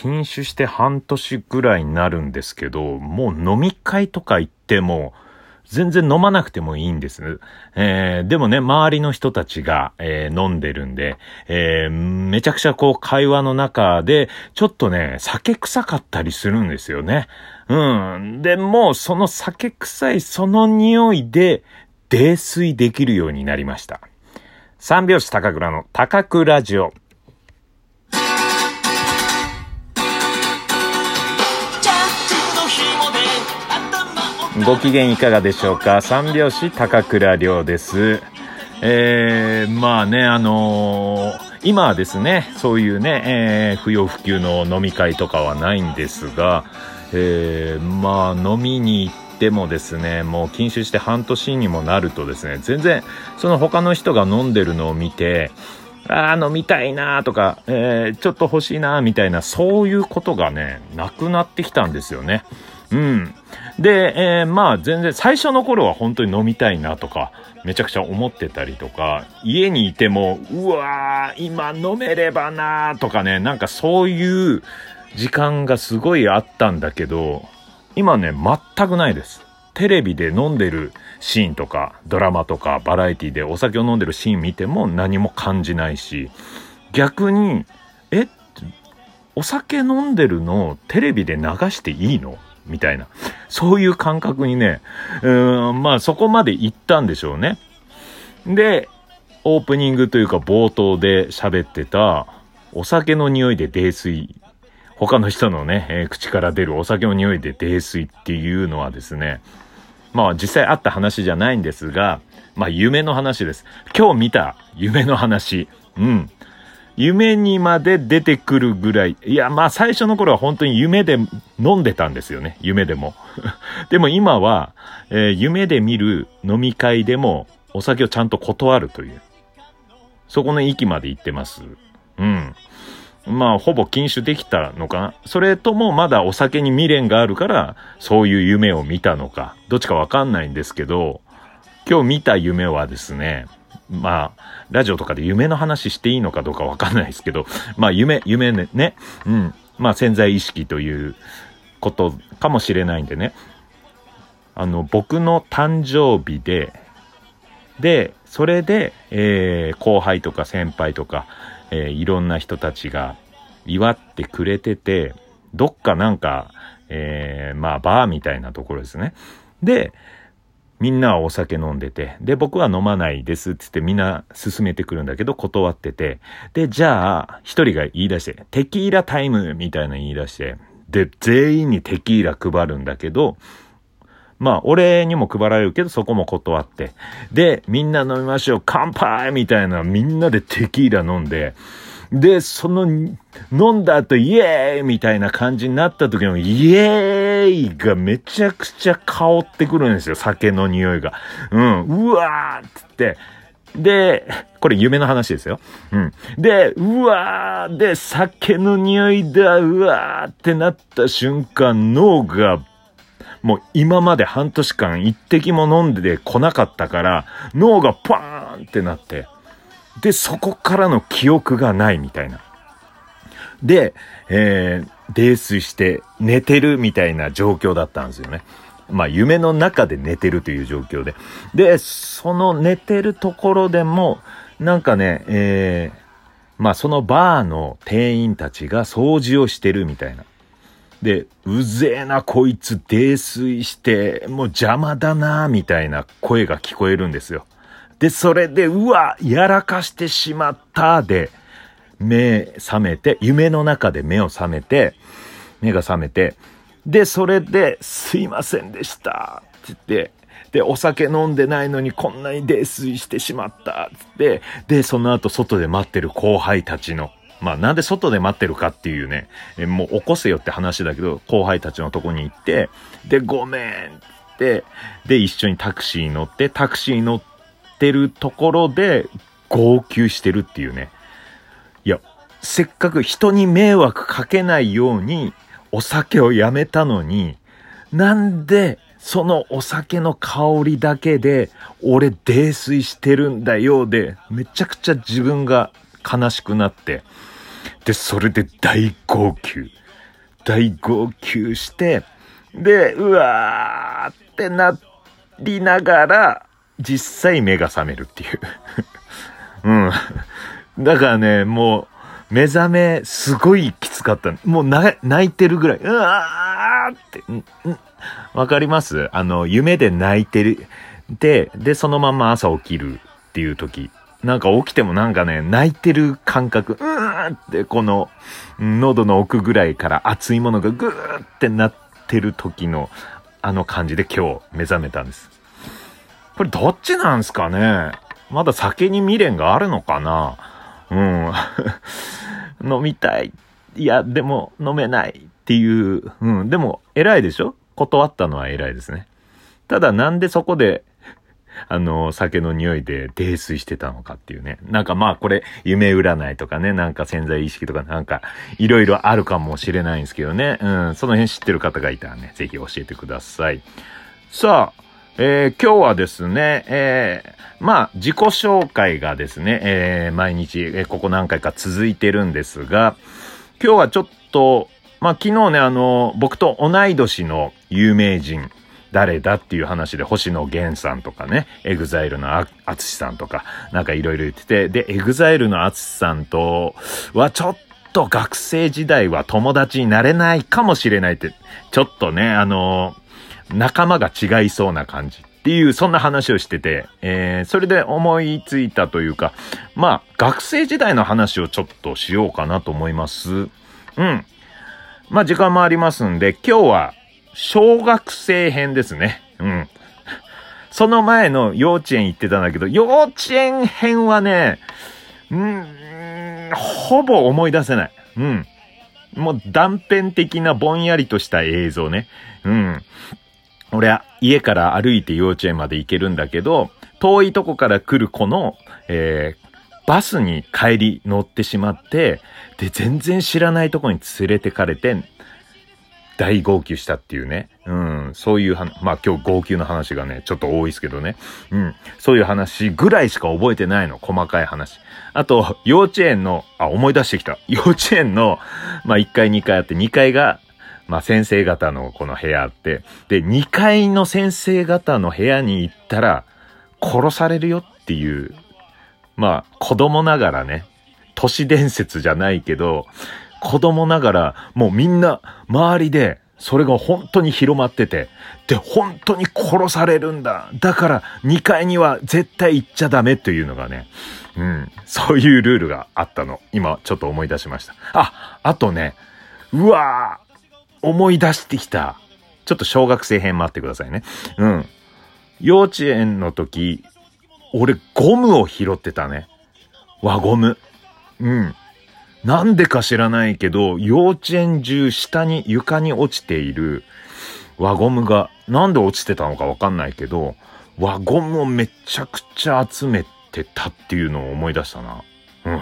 禁酒して半年ぐらいになるんですけど、もう飲み会とか行っても、全然飲まなくてもいいんです。えー、でもね、周りの人たちが、えー、飲んでるんで、えー、めちゃくちゃこう会話の中で、ちょっとね、酒臭かったりするんですよね。うん。で、もうその酒臭いその匂いで、泥酔できるようになりました。三拍子高倉の高倉ジオ。ご機嫌いかがでしょうか？三拍子高倉涼です。えー、まあね、あのー、今はですね、そういうね、えー、不要不急の飲み会とかはないんですが、えー、まあ飲みに行ってもですね、もう禁酒して半年にもなるとですね、全然その他の人が飲んでるのを見て、ああ、飲みたいなとか、えー、ちょっと欲しいなみたいな、そういうことがね、なくなってきたんですよね。うん。で、えー、まあ全然最初の頃は本当に飲みたいなとか、めちゃくちゃ思ってたりとか、家にいても、うわー、今飲めればなーとかね、なんかそういう時間がすごいあったんだけど、今ね、全くないです。テレビで飲んでるシーンとか、ドラマとか、バラエティでお酒を飲んでるシーン見ても何も感じないし、逆に、えお酒飲んでるのをテレビで流していいの？みたいな。そういう感覚にね、うん、まあそこまで行ったんでしょうね。で、オープニングというか冒頭で喋ってた、お酒の匂いで泥酔。他の人のね、えー、口から出るお酒の匂いで泥酔っていうのはですね、まあ実際あった話じゃないんですが、まあ夢の話です。今日見た夢の話。うん。夢にまで出てくるぐらい。いや、まあ最初の頃は本当に夢で飲んでたんですよね。夢でも。でも今は、えー、夢で見る飲み会でもお酒をちゃんと断るという。そこの域まで行ってます。うん。まあ、ほぼ禁酒できたのかなそれともまだお酒に未練があるから、そういう夢を見たのか。どっちかわかんないんですけど、今日見た夢はですね、まあ、ラジオとかで夢の話していいのかどうかわかんないですけど、まあ夢、夢ね、ね、うん。まあ潜在意識ということかもしれないんでね。あの、僕の誕生日で、で、それで、えー、後輩とか先輩とか、えー、いろんな人たちが祝ってくれてて、どっかなんか、えー、まあ、バーみたいなところですね。で、みんなはお酒飲んでて、で、僕は飲まないですって言ってみんな勧めてくるんだけど断ってて、で、じゃあ、一人が言い出して、テキーラタイムみたいな言い出して、で、全員にテキーラ配るんだけど、まあ、俺にも配られるけど、そこも断って。で、みんな飲みましょう、乾杯みたいな、みんなでテキーラ飲んで、で、その、飲んだ後、イエーイみたいな感じになった時の、イエーイがめちゃくちゃ香ってくるんですよ、酒の匂いが。うん、うわーってって、で、これ夢の話ですよ。うん。で、うわーで、酒の匂いだ、うわーってなった瞬間、脳が、もう今まで半年間一滴も飲んでこなかったから、脳がパーンってなって、で、そこからの記憶がないみたいな。で、えー、泥酔して寝てるみたいな状況だったんですよね。まあ、夢の中で寝てるという状況で。で、その寝てるところでも、なんかね、えー、まあ、そのバーの店員たちが掃除をしてるみたいな。で、うぜえなこいつ泥酔して、もう邪魔だなみたいな声が聞こえるんですよ。で、それで、うわ、やらかしてしまったで、目覚めて、夢の中で目を覚めて、目が覚めて、で、それで、すいませんでした、って言って、で、お酒飲んでないのにこんなに泥酔してしまった、つって、で、その後外で待ってる後輩たちの、まあなんで外で待ってるかっていうね、えもう起こせよって話だけど、後輩たちのとこに行って、で、ごめんつって、で、一緒にタクシーに乗って、タクシーに乗ってってるところで号泣してるっていうね。いや、せっかく人に迷惑かけないようにお酒をやめたのに、なんでそのお酒の香りだけで俺泥酔してるんだよで、めちゃくちゃ自分が悲しくなって、で、それで大号泣。大号泣して、で、うわーってなりながら、実際目が覚めるっていう。うん。だからね、もう、目覚め、すごいきつかった。もう、泣いてるぐらい、うわーって、んんわかります？あの、夢で泣いてる。で、で、そのまま朝起きるっていう時。なんか起きてもなんかね、泣いてる感覚、うーってこの、喉の奥ぐらいから熱いものがぐーってなってる時の、あの感じで今日目覚めたんです。これどっちなんすかね？まだ酒に未練があるのかな？うん。飲みたい。いや、でも飲めないっていう。うん。でも偉いでしょ？断ったのは偉いですね。ただなんでそこで、あの、酒の匂いで泥酔してたのかっていうね。なんかまあこれ、夢占いとかね、なんか潜在意識とかなんか、いろいろあるかもしれないんですけどね。うん、その辺知ってる方がいたらね、ぜひ教えてください。さあ、えー今日はですね、えーまあ、自己紹介がですね、えー毎日、えここ何回か続いてるんですが、今日はちょっと、まあ、昨日ね、あの、僕と同い年の有名人、誰だっていう話で、星野源さんとかね、 EXILEの ATSUSHIさんとか、なんかいろいろ言ってて、で、 EXILEの ATSUSHIさんとはちょっと学生時代は友達になれないかもしれないって、ちょっとね、あの、仲間が違いそうな感じっていう、そんな話をしてて、えー、それで思いついたというか、まあ、学生時代の話をちょっとしようかなと思います。うん。まあ、時間もありますんで、今日は、小学生編ですね。うん。その前の幼稚園行ってたんだけど、幼稚園編はね、うん、ほぼ思い出せない。うん。もう断片的なぼんやりとした映像ね。うん。俺は家から歩いて幼稚園まで行けるんだけど、遠いとこから来る子の、えーバスに帰り乗ってしまって、で、全然知らないとこに連れてかれて、大号泣したっていうね。うん。そういうは、まあ今日号泣の話がね、ちょっと多いですけどね。うん。そういう話ぐらいしか覚えてないの。細かい話。あと、幼稚園の、あ、思い出してきた。幼稚園の、まあ1階2階あって、2階が、まあ先生方のこの部屋って、で、2階の先生方の部屋に行ったら、殺されるよっていう、まあ子供ながらね、都市伝説じゃないけど、子供ながらもうみんな周りでそれが本当に広まってて、で、本当に殺されるんだ。だから2階には絶対行っちゃダメというのがね、うん、そういうルールがあったの。今ちょっと思い出しました。あ、あとね、うわー思い出してきた。ちょっと小学生編待ってくださいね。うん。幼稚園の時、俺ゴムを拾ってたね。輪ゴム。うん。なんでか知らないけど、幼稚園中下に床に落ちている輪ゴムが、なんで落ちてたのかわかんないけど、輪ゴムをめちゃくちゃ集めてたっていうのを思い出したな。うん。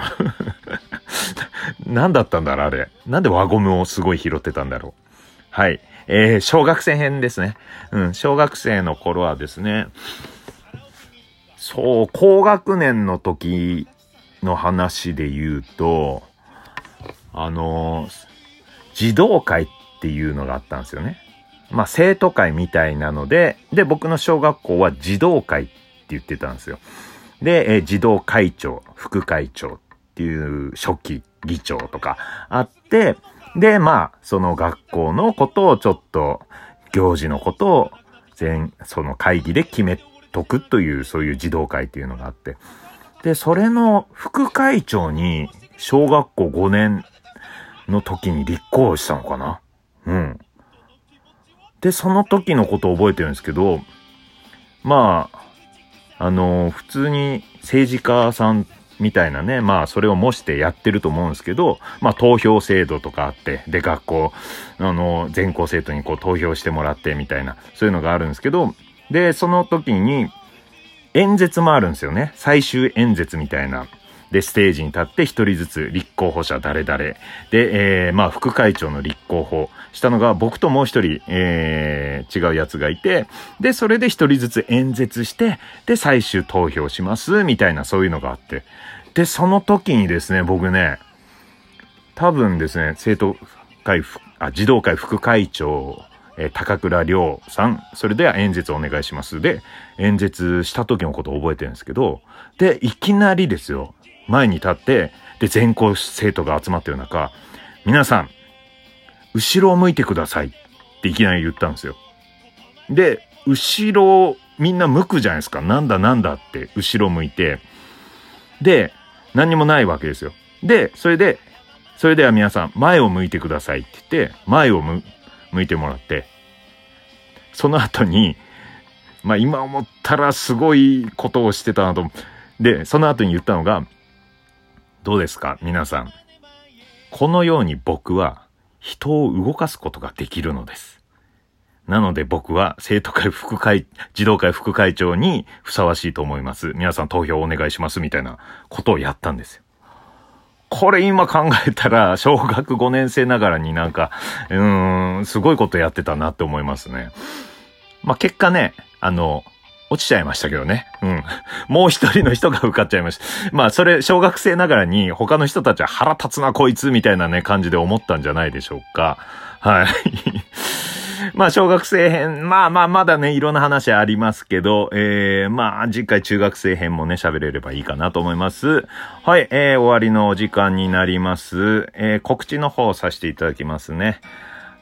何だったんだろう、あれ。なんで輪ゴムをすごい拾ってたんだろう。はい。えー、小学生編ですね。うん、小学生の頃はですね、そう、高学年の時の話で言うと、あの、児童会っていうのがあったんですよね。まあ、生徒会みたいなので、で、僕の小学校は児童会って言ってたんですよ。で、え児童会長、副会長っていう初期議長とかあって、で、まあ、その学校のことをちょっと、行事のことを全、その会議で決めとくという、そういう児童会っていうのがあって。で、それの副会長に、小学校5年の時に立候補したのかな？うん。で、その時のことを覚えてるんですけど、まあ、あの、普通に政治家さんみたいなね、まあ、それを模してやってると思うんですけど、まあ、投票制度とかあって、で、学校、あの、全校生徒にこう投票してもらってみたいな、そういうのがあるんですけど、で、その時に、演説もあるんですよね。最終演説みたいな。で、ステージに立って一人ずつ立候補者誰々。で、えー、まあ、副会長の立候補したのが僕ともう一人、えー、違うやつがいて、で、それで一人ずつ演説して、で、最終投票します、みたいなそういうのがあって。で、その時にですね、僕ね、多分ですね、生徒会あ、児童会副会長、え、高倉良さん、それでは演説お願いします。で、演説した時のことを覚えてるんですけど、で、いきなりですよ、前に立って、で、全校生徒が集まってる中、皆さん、後ろを向いてくださいっていきなり言ったんですよ。で、後ろを、みんな向くじゃないですか。なんだなんだって、後ろ向いて。で、何にもないわけですよ。で、それで、それでは皆さん、前を向いてくださいって言って、前を向いてもらって、その後に、まあ今思ったらすごいことをしてたなと。で、その後に言ったのが、どうですか？皆さん。このように僕は人を動かすことができるのです。なので僕は生徒会副会、児童会副会長にふさわしいと思います。皆さん投票お願いしますみたいなことをやったんですよ。これ今考えたら、小学5年生ながらになんか、うーん、すごいことやってたなって思いますね。まあ、結果ね、あの、落ちちゃいましたけどね。うん。もう一人の人が受かっちゃいました。まあ、それ、小学生ながらに他の人たちは腹立つなこいつみたいなね、感じで思ったんじゃないでしょうか。はい。まあ、小学生編、まあまあ、まだね、いろんな話ありますけど、えー、まあ、次回中学生編もね、喋れればいいかなと思います。はい、えー、終わりのお時間になります。えー、告知の方をさせていただきますね。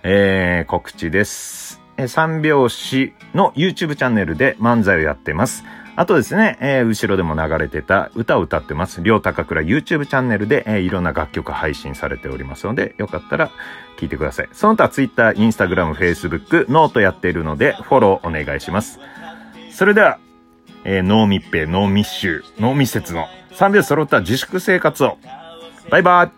えー、告知です。え三拍子の YouTube チャンネルで漫才をやってます。あとですね、えー、後ろでも流れてた歌を歌ってます。りょうたかくら YouTube チャンネルで、えー、いろんな楽曲配信されておりますので、よかったら聞いてください。その他 Twitter、Instagram、Facebook、ノートやっているので、フォローお願いします。それでは、えー、脳密閉、脳密集、脳密接の3秒揃った自粛生活を。バイバイ